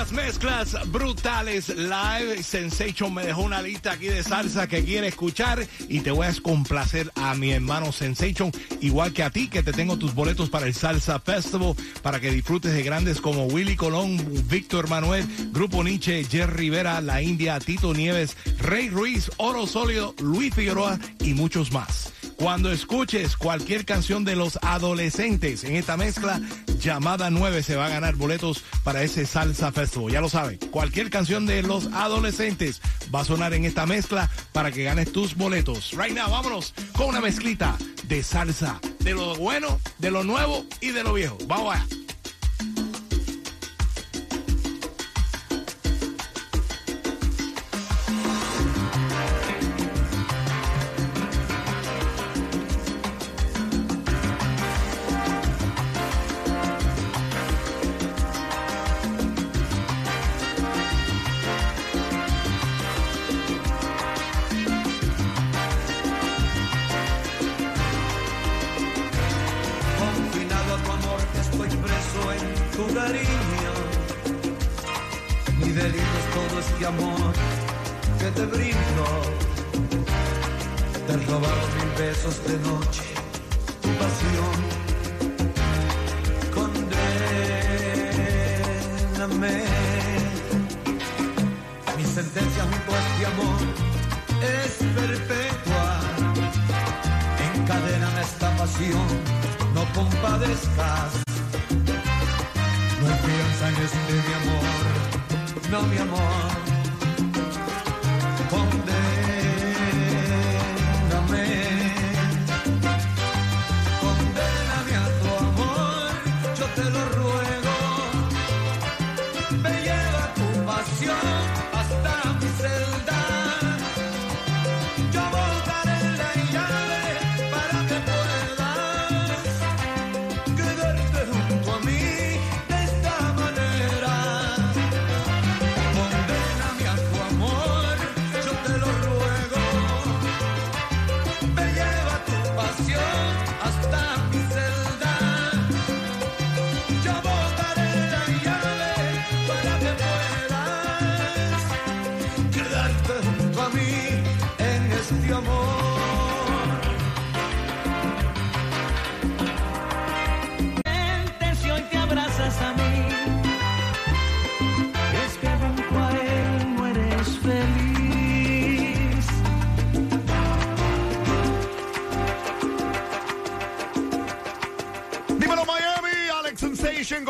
Las mezclas brutales live, Sensation me dejó una lista aquí de salsa que quiere escuchar y te voy a complacer a mi hermano Sensation, igual que a ti que te tengo tus boletos para el Salsa Festival para que disfrutes de grandes como Willy Colón, Víctor Manuel, Grupo Nietzsche, Jerry Rivera, La India, Tito Nieves, Rey Ruiz, Oro Sólido, Luis Figueroa y muchos más. Cuando escuches cualquier canción de los adolescentes en esta mezcla, llamada 9 se va a ganar boletos para ese Salsa Festival. Ya lo saben, cualquier canción de los adolescentes va a sonar en esta mezcla para que ganes tus boletos. Right now, vámonos con una mezclita de salsa, de lo bueno, de lo nuevo y de lo viejo. Vamos allá.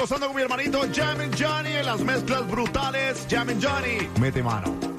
Gozando con mi hermanito Jammin' Johnny en las mezclas brutales. Jammin' Johnny, mete mano.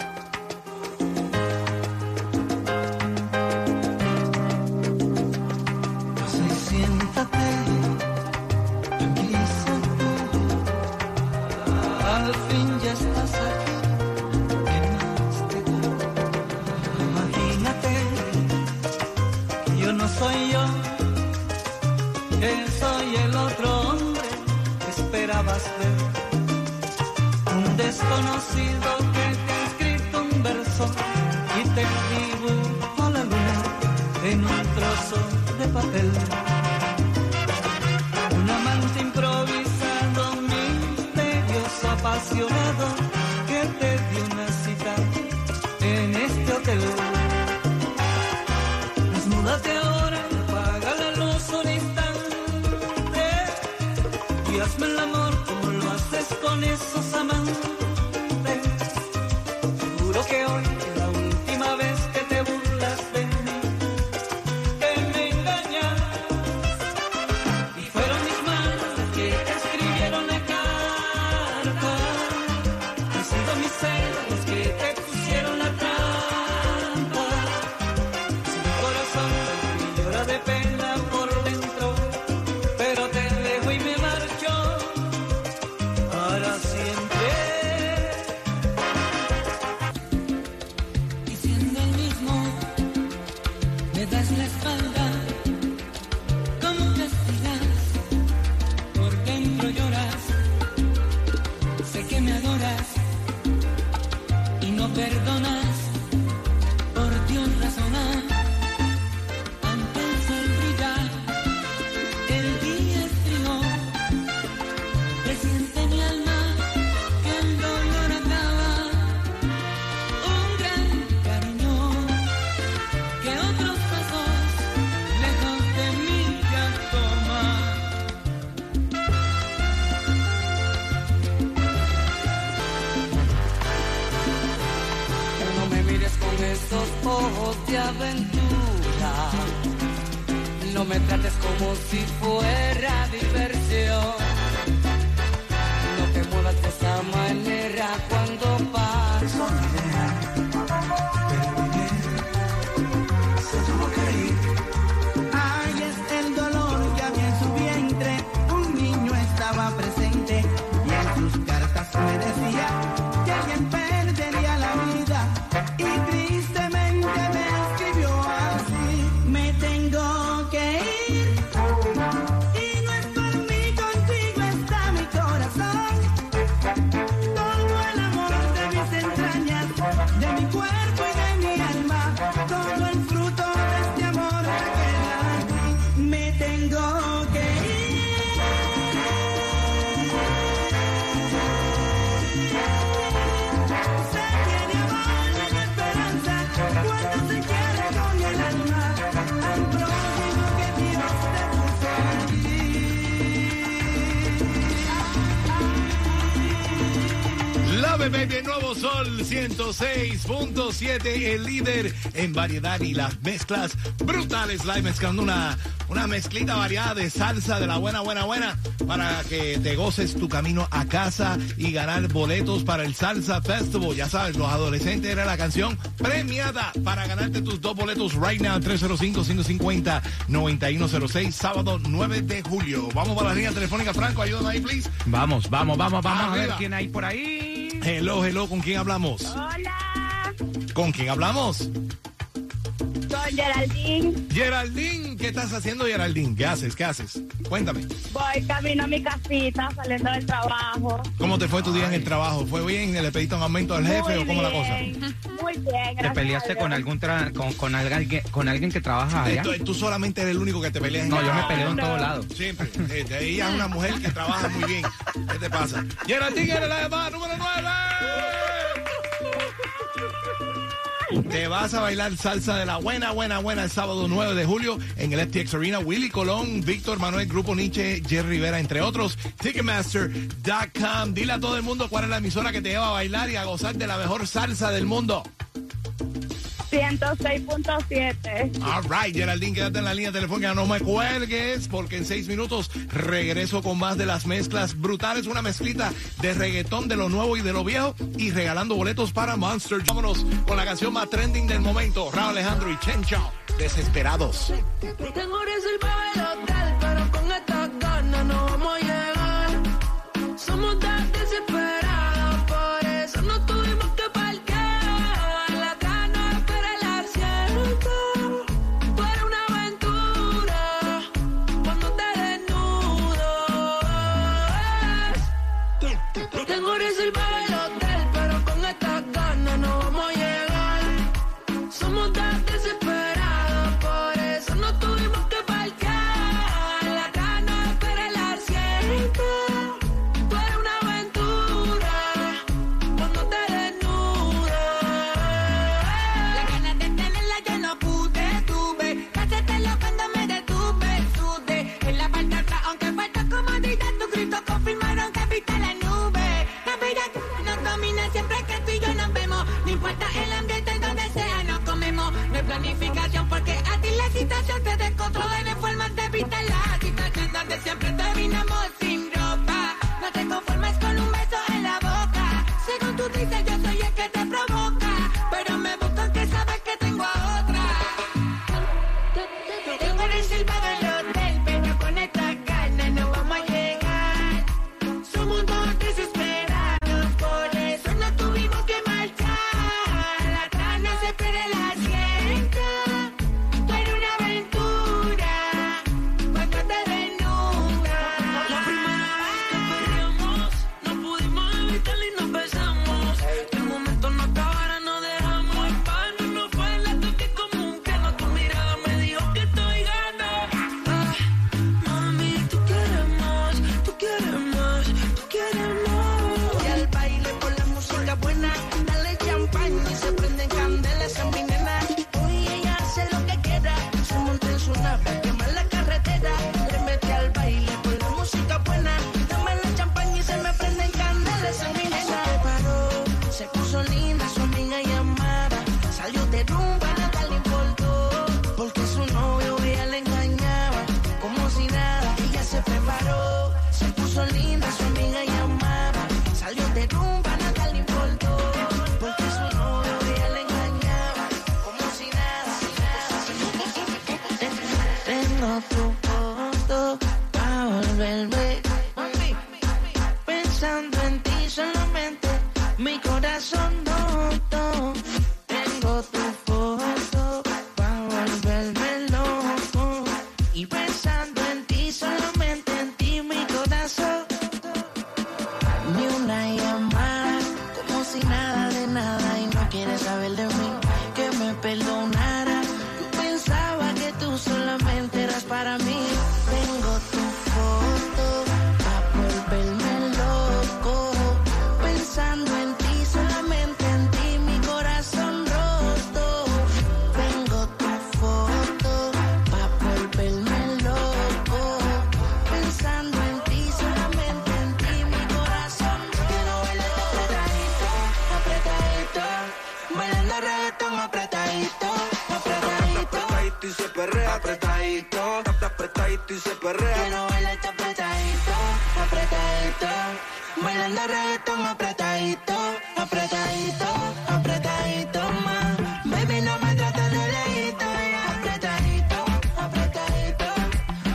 Si fuera diversión. 9, baby, Nuevo Sol 106.7, el líder en variedad y las mezclas brutales. Live mezclando una, una mezclita variada de salsa de la buena, buena, buena para que te goces tu camino a casa y ganar boletos para el Salsa Festival. Ya sabes, los adolescentes era la canción premiada para ganarte tus dos boletos right now. 305-550-9106, sábado 9 de julio. Vamos para la línea telefónica, Franco. Ayúdame ahí, please. Vamos, vamos, vamos, vamos Arriba. a ver quién hay por ahí. Hello, hello, ¿con quién hablamos? Hola, ¿Con quién hablamos? Soy Geraldine. Geraldine, ¿qué estás haciendo, Geraldine? ¿Qué haces? ¿Qué haces? Cuéntame. Voy camino a mi casita saliendo del trabajo. ¿Cómo te fue tu día en el trabajo? ¿Fue bien? ¿Le pediste un aumento al jefe Muy o cómo la cosa? bien, Muy bien, ¿Te gracias peleaste a con algún tra- con, con alguien, con alguien que trabaja allá? Tú, tú solamente eres el único que te peleas en No, el yo me peleo en no. todos lados. Siempre. Eh, ella es una mujer que trabaja muy bien. ¿Qué te pasa? Geraldine eres la llamada número 9. Te vas a bailar salsa de la buena, buena, buena el sábado 9 de julio en el FTX Arena. Willy Colón, Víctor Manuel, Grupo Nietzsche, Jerry Rivera, entre otros. Ticketmaster.com. Dile a todo el mundo cuál es la emisora que te lleva a bailar y a gozar de la mejor salsa del mundo. 106.7. All right, Geraldine, quédate en la línea telefónica, no me cuelgues, porque en seis minutos regreso con más de las mezclas brutales, una mezclita de reggaetón de lo nuevo y de lo viejo, y regalando boletos para Monster. Vámonos con la canción más trending del momento, Raúl Alejandro y Chen Chao, Desesperados. Perrea. Quiero bailarte apretadito, apretadito, bailando reggaetón apretadito, apretadito, apretadito más. Baby no me trates de lejito, apretadito, apretadito,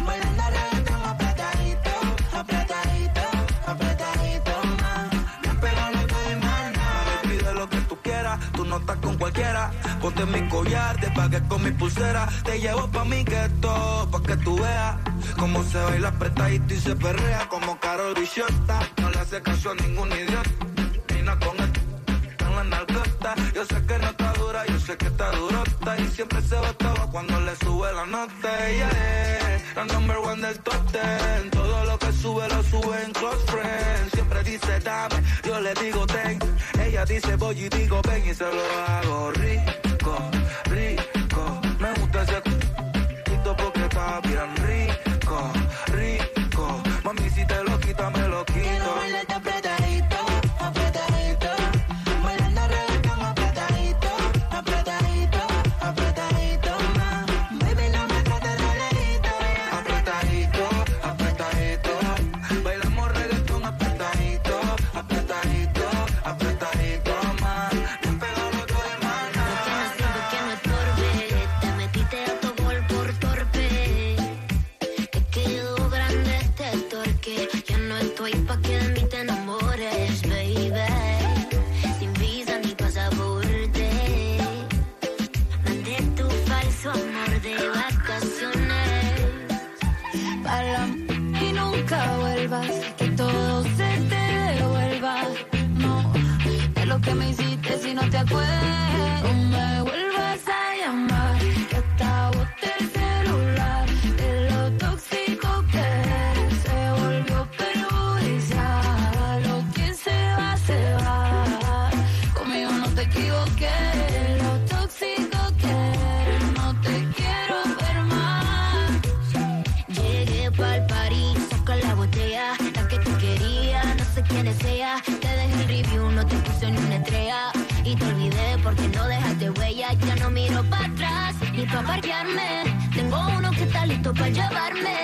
bailando reggaetón apretadito, apretadito, apretadito más. No te doy más nada. Me pide lo que tú quieras, tú no estás con cualquiera. Ponte mi collar, te pagué con mi pulsera. Te llevo pa' mi gueto, pa' que tú veas cómo se baila apretadito y se perrea como Carol Bichota. No le hace caso a ningún idiota. Vino con el en la nalgota. Yo sé que no está dura, yo sé que está durota. Y siempre se botaba cuando le sube la nota. Ella es la number one del top ten. Todo lo que sube lo sube en close friends. Siempre dice dame, yo le digo ten. Ella dice voy y digo ven y se lo hago rico, rico. Me gusta ese porque está bien rico, que todo se te devuelva. No, de lo que me hiciste si no te acuerdas. Tengo uno que está listo para llevarme.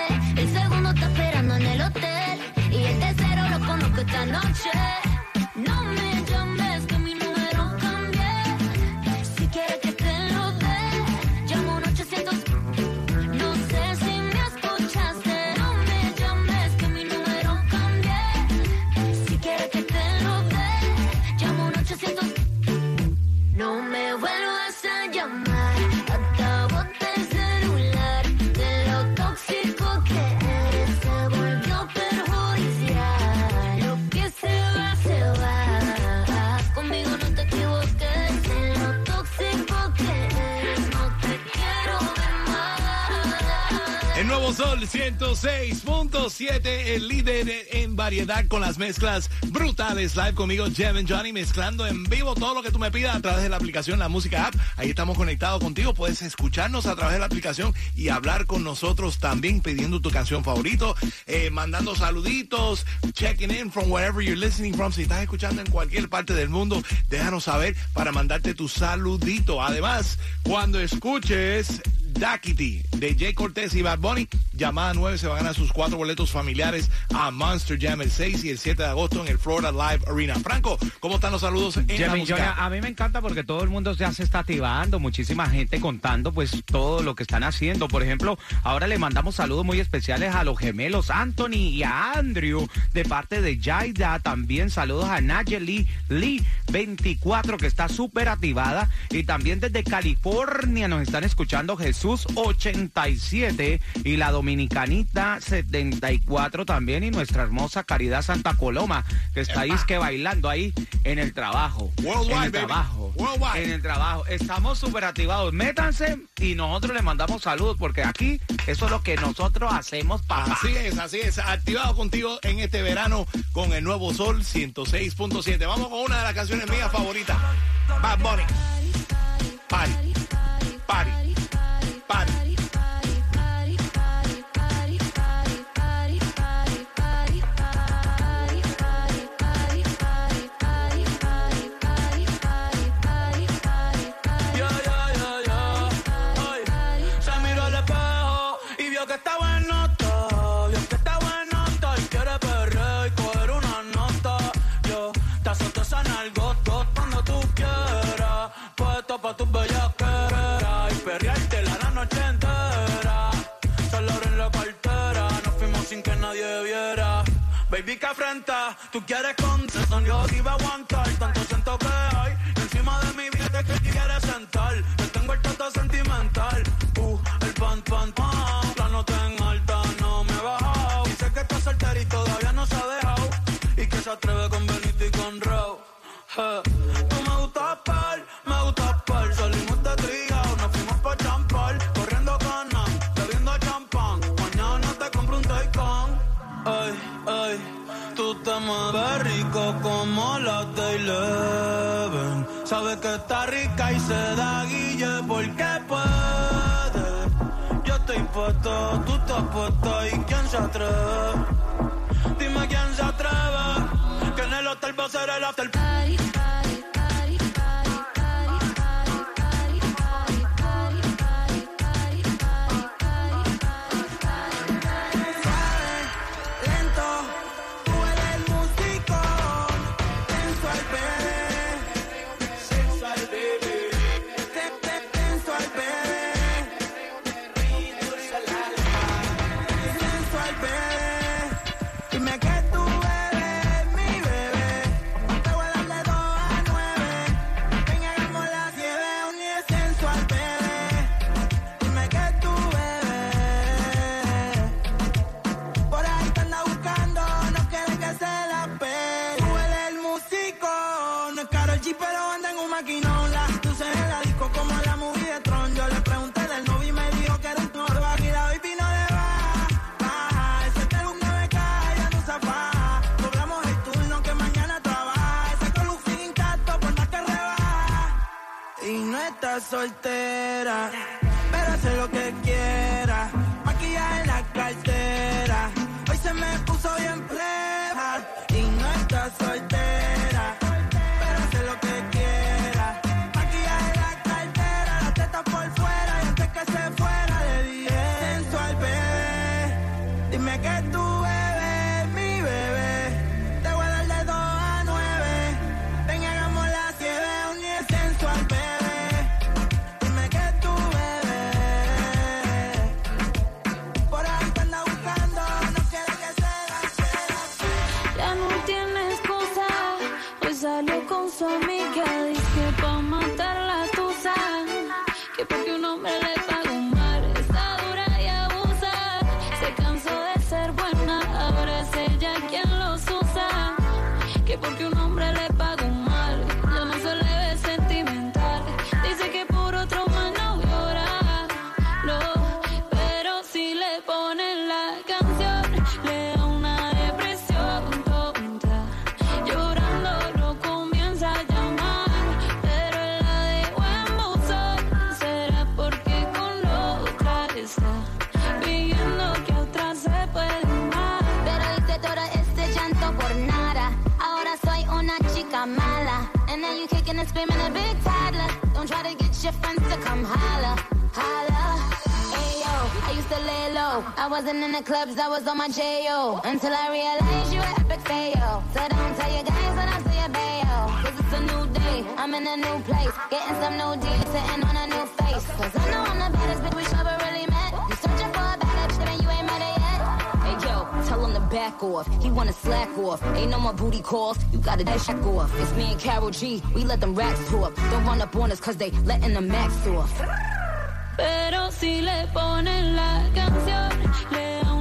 El nuevo Sol 106.7, el líder en variedad con las mezclas brutales. Live conmigo, Jem and Johnny, mezclando en vivo todo lo que tú me pidas a través de la aplicación La Música App. Ahí estamos conectados contigo. Puedes escucharnos a través de la aplicación y hablar con nosotros también pidiendo tu canción favorito, eh, mandando saluditos, checking in from wherever you're listening from. Si estás escuchando en cualquier parte del mundo, déjanos saber para mandarte tu saludito. Además, cuando escuches Daquiti de Jay Cortés y Bad Bunny. Llamada 9 se va a ganar sus cuatro boletos familiares a Monster Jam el 6 y el 7 de agosto en el Florida Live Arena. Franco, ¿cómo están los saludos en la Jimmy, música? Johnny, a mí me encanta porque todo el mundo ya se está activando, muchísima gente contando pues todo lo que están haciendo. Por ejemplo, ahora le mandamos saludos muy especiales a los gemelos Anthony y a Andrew de parte de Jaida. También saludos a Nayeli Lee 24 que está súper activada. Y también desde California nos están escuchando Jesús 87 y la Dominicanita 74 también y nuestra hermosa Caridad Santa Coloma que está ahí es que bailando ahí en el trabajo. Worldwide, en el baby. trabajo. Worldwide. En el trabajo. Estamos súper activados. Métanse y nosotros les mandamos saludos porque aquí eso es lo que nosotros hacemos, papá. Así es, así es. Activado contigo en este verano con el nuevo Sol 106.7. Vamos con una de las canciones mías favoritas. Bad Bunny. Party. Party. Party. Baby, que afrenta, tú quieres contestar, yo te iba a aguantar, tanto siento que hay, encima de mi vida que quieres sentar, yo tengo el trato sentimental, uh, el pan, pan, pan, la nota en alta, no me he bajado, dice que está soltera y todavía no se ha dejado, y que se atreve con Benito y con Eh, Sabes que está rica y se da guille porque puede. Yo estoy puesto, tú estás puesta y quién se atreve. Dime quién se atreve. Que en el hotel va a ser el after. Lento, chica mala. And now you kicking and screaming a big toddler. Don't try to get your friends to come holla, holla. used to lay low. I wasn't in the clubs, I was on my J.O. Until I realized you were epic fail. So don't tell your guys when I tell your bayo. Cause it's a new day, I'm in a new place. Getting some new deals, sitting on a new face. Cause I know I'm the baddest bitch we ever back off. He wanna slack off. Ain't no more booty calls. You gotta dash off. It's me and Carol G. We let them racks talk. Don't run up on us cause they letting the max off. Pero si le ponen la canción, le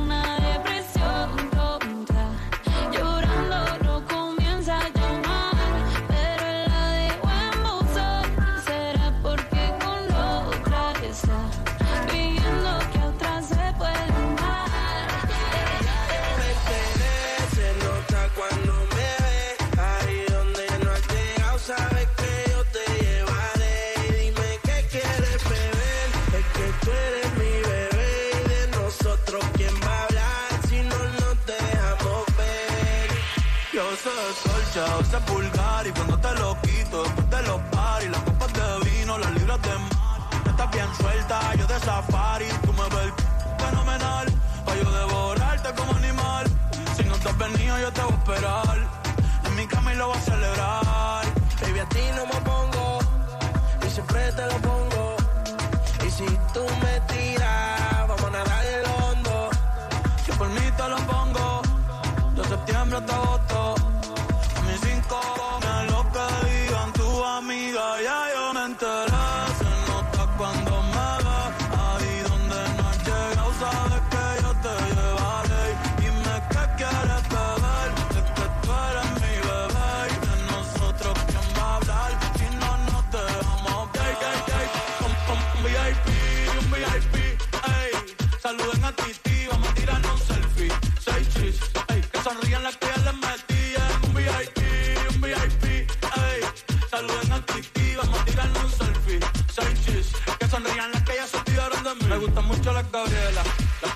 Yo sé colcha, sé pulgar y cuando te lo quito, después de los paris, las copas de vino, las libras de mar. Estás bien suelta, yo de safari, tú me ves fenomenal, pa' yo devorarte como animal. Si no te has venido, yo te voy a esperar. En mi cama y lo voy a celebrar. Baby, a ti no me pongo y siempre te lo pongo. Y si tú me tiras,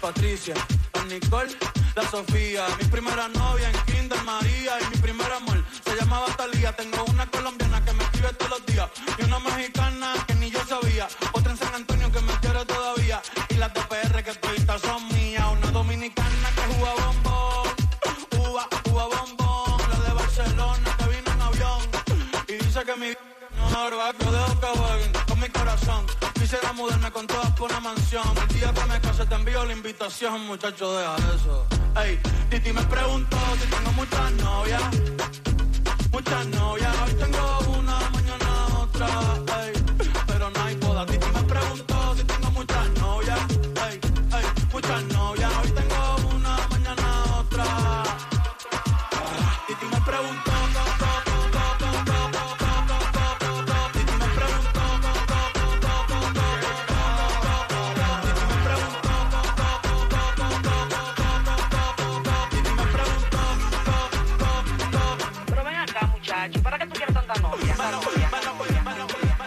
Patricia, las Nicole, la Sofía. Mi primera novia en Kinder María y mi primer amor se llamaba Talía. Tengo una colombiana que me escribe todos los días y una mexicana que ni yo sabía. Otra en San Antonio que me quiere todavía y las de PR que todavía son mías. Una dominicana que juega bombón, uva, uva bombón. La de Barcelona que vino en avión y dice que mi no yo dejo que jueguen con mi corazón. Quisiera mudarme con todas por una mansión. El día que me envío la invitación, muchacho, deja eso. Ey, Titi me preguntó si tengo muchas novias. Muchas novias, hoy tengo una, mañana otra. Ey, pero no hay boda. Titi me preguntó si tengo muchas novias. Ey, ey, muchas novias,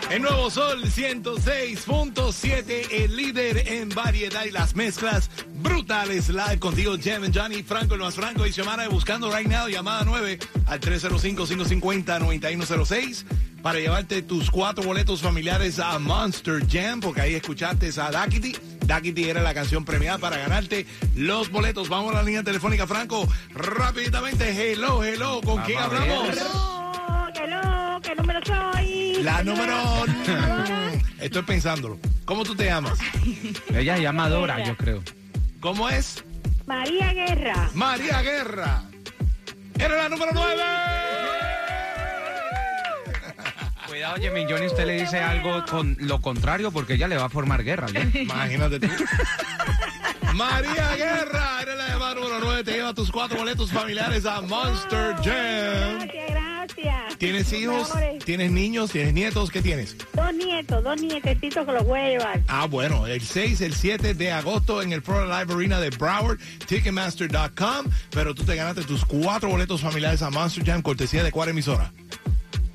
El nuevo Sol 106.7, el líder en variedad y las mezclas brutales. Live contigo, Jam and Johnny, Franco, el más Franco y Xiomara buscando right now, llamada 9 al 305-550-9106 para llevarte tus cuatro boletos familiares a Monster Jam, porque ahí escuchaste a Dakity. Dakity era la canción premiada para ganarte los boletos. Vamos a la línea telefónica, Franco. Rápidamente, hello, hello, ¿con quién hablamos? Hello, hello, ¿qué número soy? La número... Estoy pensándolo. ¿Cómo tú te llamas? Ella se llama Dora, yo creo. ¿Cómo es? María Guerra. María Guerra. Era la número 9. Cuidado, Jimmy Johnny, usted le dice algo con lo contrario porque ella le va a formar guerra. ¿ya? Imagínate tú. María Guerra, eres la llamada número 9. Te lleva tus cuatro boletos familiares a Monster Jam. Gracias, gracias. ¿Tienes hijos? Amores. ¿Tienes niños? ¿Tienes nietos? ¿Qué tienes? Dos nietos, dos nietecitos que los voy a llevar. Ah, bueno, el 6, el 7 de agosto en el Pro Live Arena de Broward, Ticketmaster.com. Pero tú te ganaste tus cuatro boletos familiares a Monster Jam, cortesía de cuál emisora.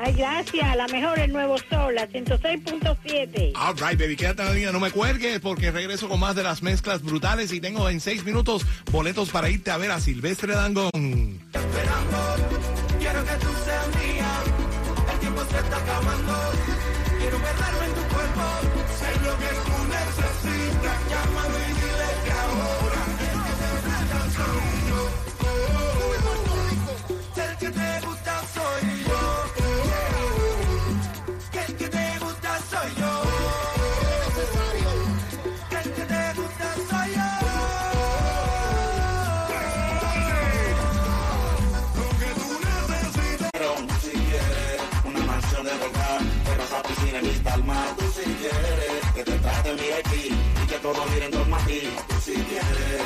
Ay, gracias. La mejor, el Nuevo Sol, la 106.7. All right, baby, quédate en la línea, no me cuelgues porque regreso con más de las mezclas brutales y tengo en seis minutos boletos para irte a ver a Silvestre Dangón. Quiero que tú seas mía. El tiempo se está acabando. Quiero perderme en tu cuerpo. Sé lo que tú necesitas. Llámame y dile El y que todo gire en torno a ti. Si quieres,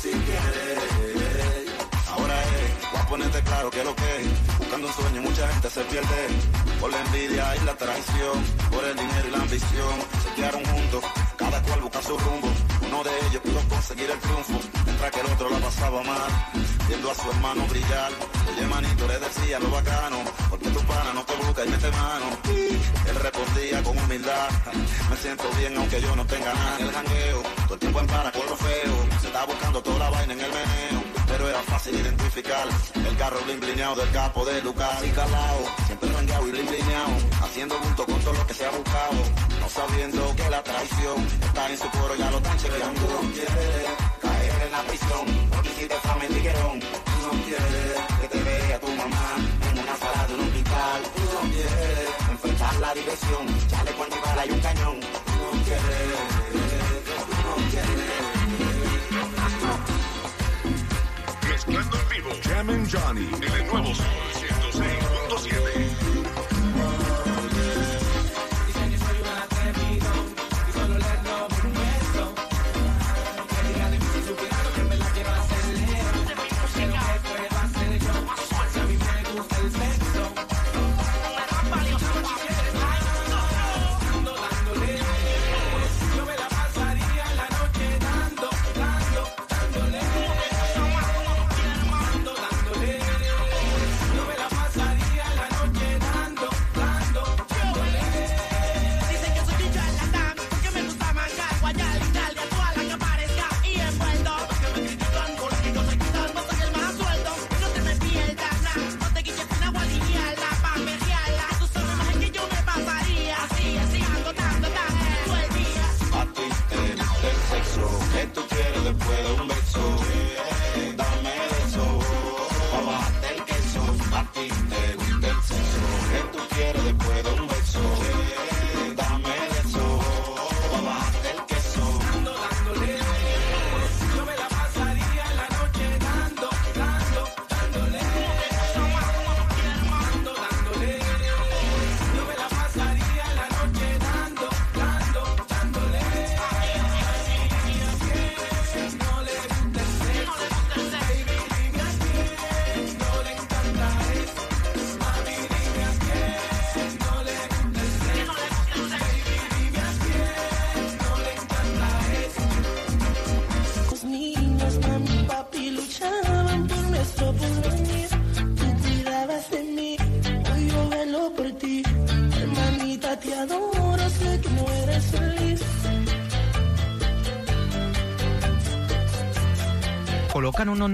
si quieres. Ahora es, voy a ponerte claro que lo que es. Buscando un sueño mucha gente se pierde. Por la envidia y la traición, por el dinero y la ambición. Se quedaron juntos, cada cual busca su rumbo. Uno de ellos pudo conseguir el triunfo, mientras que el otro la pasaba mal. Viendo a su hermano brillar, oye manito le decía lo bacano, porque tu pana no te busca y mete mano. Él respondía con humildad, me siento bien aunque yo no tenga nada en el jangueo. Todo el tiempo en para con lo feo, se está buscando toda la vaina en el meneo. Pero era fácil identificar el carro blineado del capo de Lucas y calao. Siempre rangueado y bling blineado, haciendo junto con todo lo que se ha buscado. No sabiendo que la traición está en su coro, ya lo están chequeando. No quieres caer en la prisión, porque si te fama tiguerón. Tú no quieres que te vea tu mamá en una sala de un hospital. Tú no quieres enfrentar la diversión, chale cuando bala y un cañón. Tú no quieres, Jam and Johnny. En el nuevo Sol 106.7.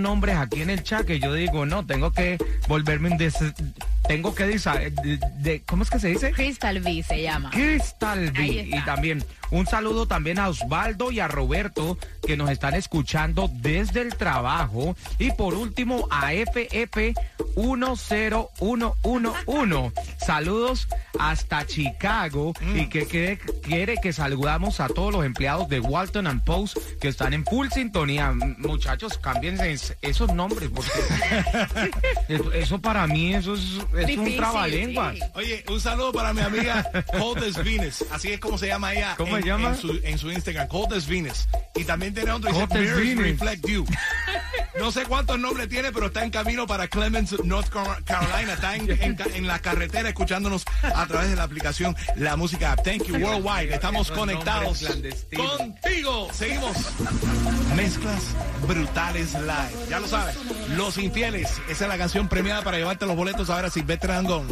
nombres aquí en el chat que yo digo, no, tengo que volverme un des... Tengo que de, de- ¿Cómo es que se dice? Crystal V se llama. Crystal V. Y también un saludo también a Osvaldo y a Roberto que nos están escuchando desde el trabajo. Y por último a FF 10111. Saludos hasta Chicago y que quiere, quiere que saludamos a todos los empleados de Walton and Post que están en full sintonía. Muchachos, cámbiense es- esos nombres porque eso, eso para mí eso es, es un Difícil, trabalenguas. Oye, un saludo para mi amiga Coldest Venus. Así es como se llama ella. ¿Cómo en, se llama? En su, en su Instagram, Coldest Venus. Y también tiene otro, dice Mirrors. Reflect You. No sé cuántos nombres tiene, pero está en camino para Clemens, North Car- Carolina. Está en, en la carretera escuchándonos a través de la aplicación La Música App. Thank you, Worldwide. Estamos conectados contigo. Seguimos. Mezclas brutales live. Ya lo sabes. Los infieles. Esa es la canción premiada para llevarte los boletos ahora Silvestre Dangón.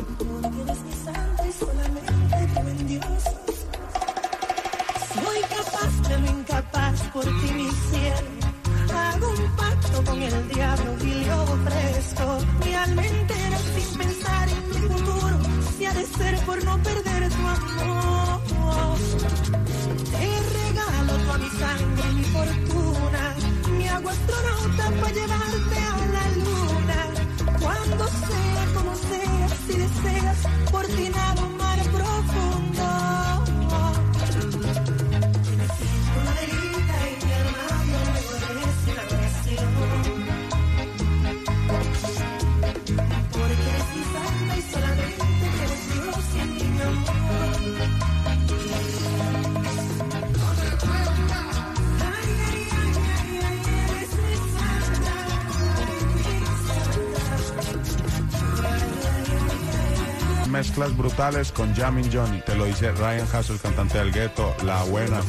por ti mi cielo. Hago un pacto con el diablo y le ofrezco mi alma entera sin pensar en mi futuro. Si ha de ser por no perder tu amor. Te regalo toda mi sangre, y mi fortuna. Mi agua astronauta para llevarte a la luna. Cuando sea brutales con Jamin Johnny. Te lo dice Ryan Hassel, cantante del gueto, La Buena.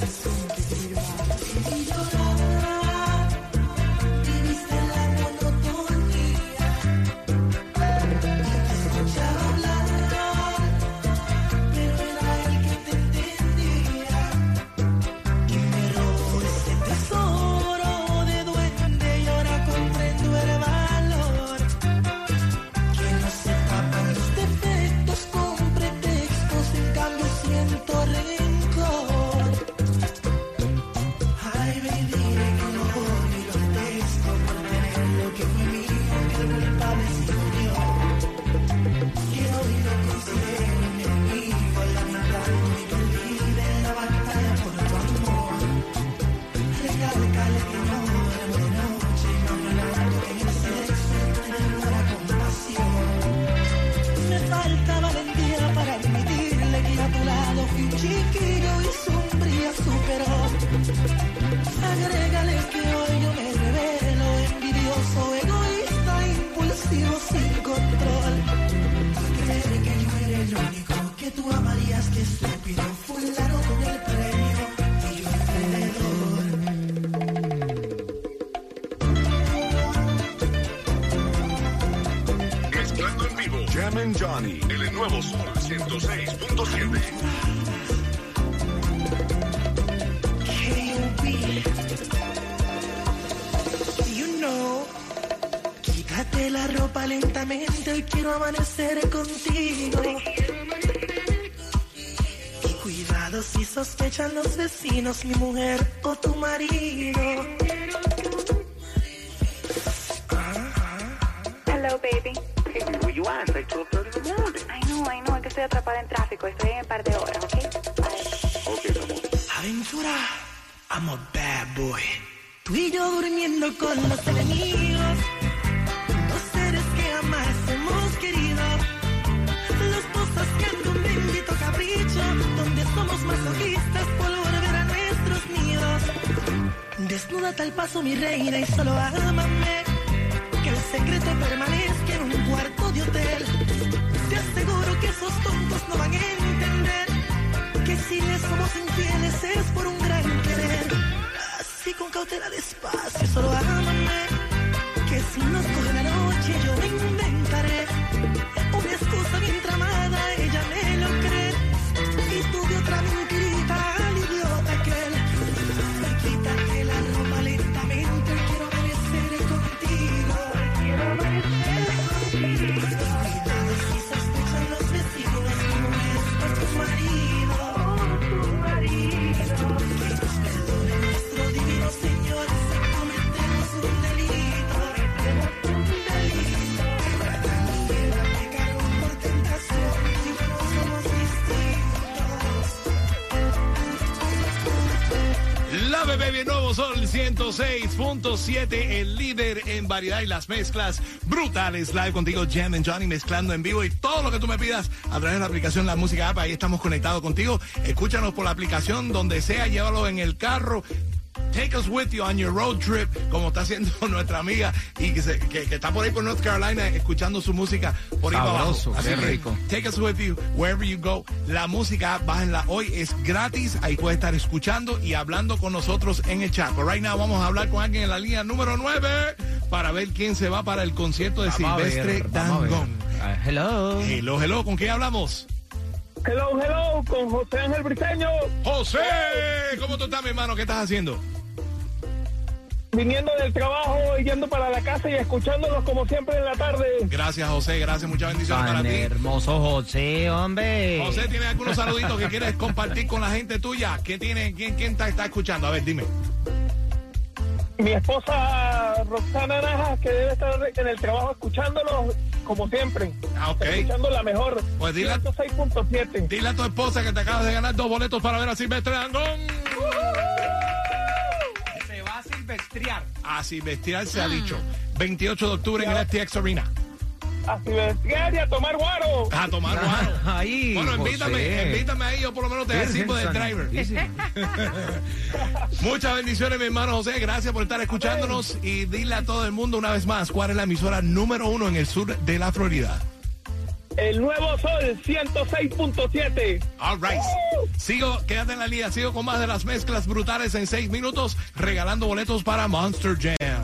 Si sospechan los vecinos, mi mujer o tu marido. Hello, baby. where you at? It's like 12:30 in the morning. I know, I know, es que estoy atrapada en tráfico. Estoy en un par de horas, ¿ok? Aventura, I'm a bad boy. Tú y yo durmiendo con los enemigos. Desnúdate al paso, mi reina, y solo ámame. Que el secreto permanezca en un cuarto de hotel. Te aseguro que esos tontos no van a entender que si les somos infieles es por un gran querer. Así con cautela despacio, solo ámame. Que si nos coge la noche yo inventaré una excusa 106.7, el líder en variedad y las mezclas brutales. Live contigo, Jam and Johnny, mezclando en vivo y todo lo que tú me pidas a través de la aplicación La Música App. Ahí estamos conectados contigo. Escúchanos por la aplicación donde sea, llévalo en el carro. Take us with you on your road trip, como está haciendo nuestra amiga y que, se- que- que está por ahí por North Carolina escuchando su música por ahí para abajo. Así qué que rico. Take us with you wherever you go. La música, bájenla hoy, es gratis. Ahí puede estar escuchando y hablando con nosotros en el chat. But right now vamos a hablar con alguien en la línea número 9 para ver quién se va para el concierto de Vamos Silvestre ver. Dangón. Ah, hello. Hello, hello, ¿con quién hablamos? Hello, hello, con José Ángel Briseño. José, ¿cómo tú estás, mi hermano? ¿Qué estás haciendo? Viniendo del trabajo y yendo para la casa y escuchándolos como siempre en la tarde. Gracias, José. Gracias, muchas bendiciones para ti. hermoso José, hombre. José, ¿tienes algunos saluditos que quieres compartir con la gente tuya? ¿Quién, tiene, quién, quién está, está escuchando? A ver, dime. Mi esposa Roxana Najas, que debe estar en el trabajo escuchándolos como siempre. Ah, ok. Escuchando la mejor. Pues dile a- 106.7. Dile a tu esposa que te acabas de ganar dos boletos para ver a Silvestre Dangón. Va a se ha dicho. 28 de octubre en el FTX Arena. A y a tomar guaro. A tomar guaro. Ahí, Bueno, invítame, José. invítame ahí, yo por lo menos te recibo del driver. Muchas bendiciones, mi hermano José. Gracias por estar escuchándonos y dile a todo el mundo una vez más cuál es la emisora número uno en el sur de la Florida. El nuevo sol 106.7. All right. Sigo, quédate en la línea. Sigo con más de las mezclas brutales en seis minutos, regalando boletos para Monster Jam.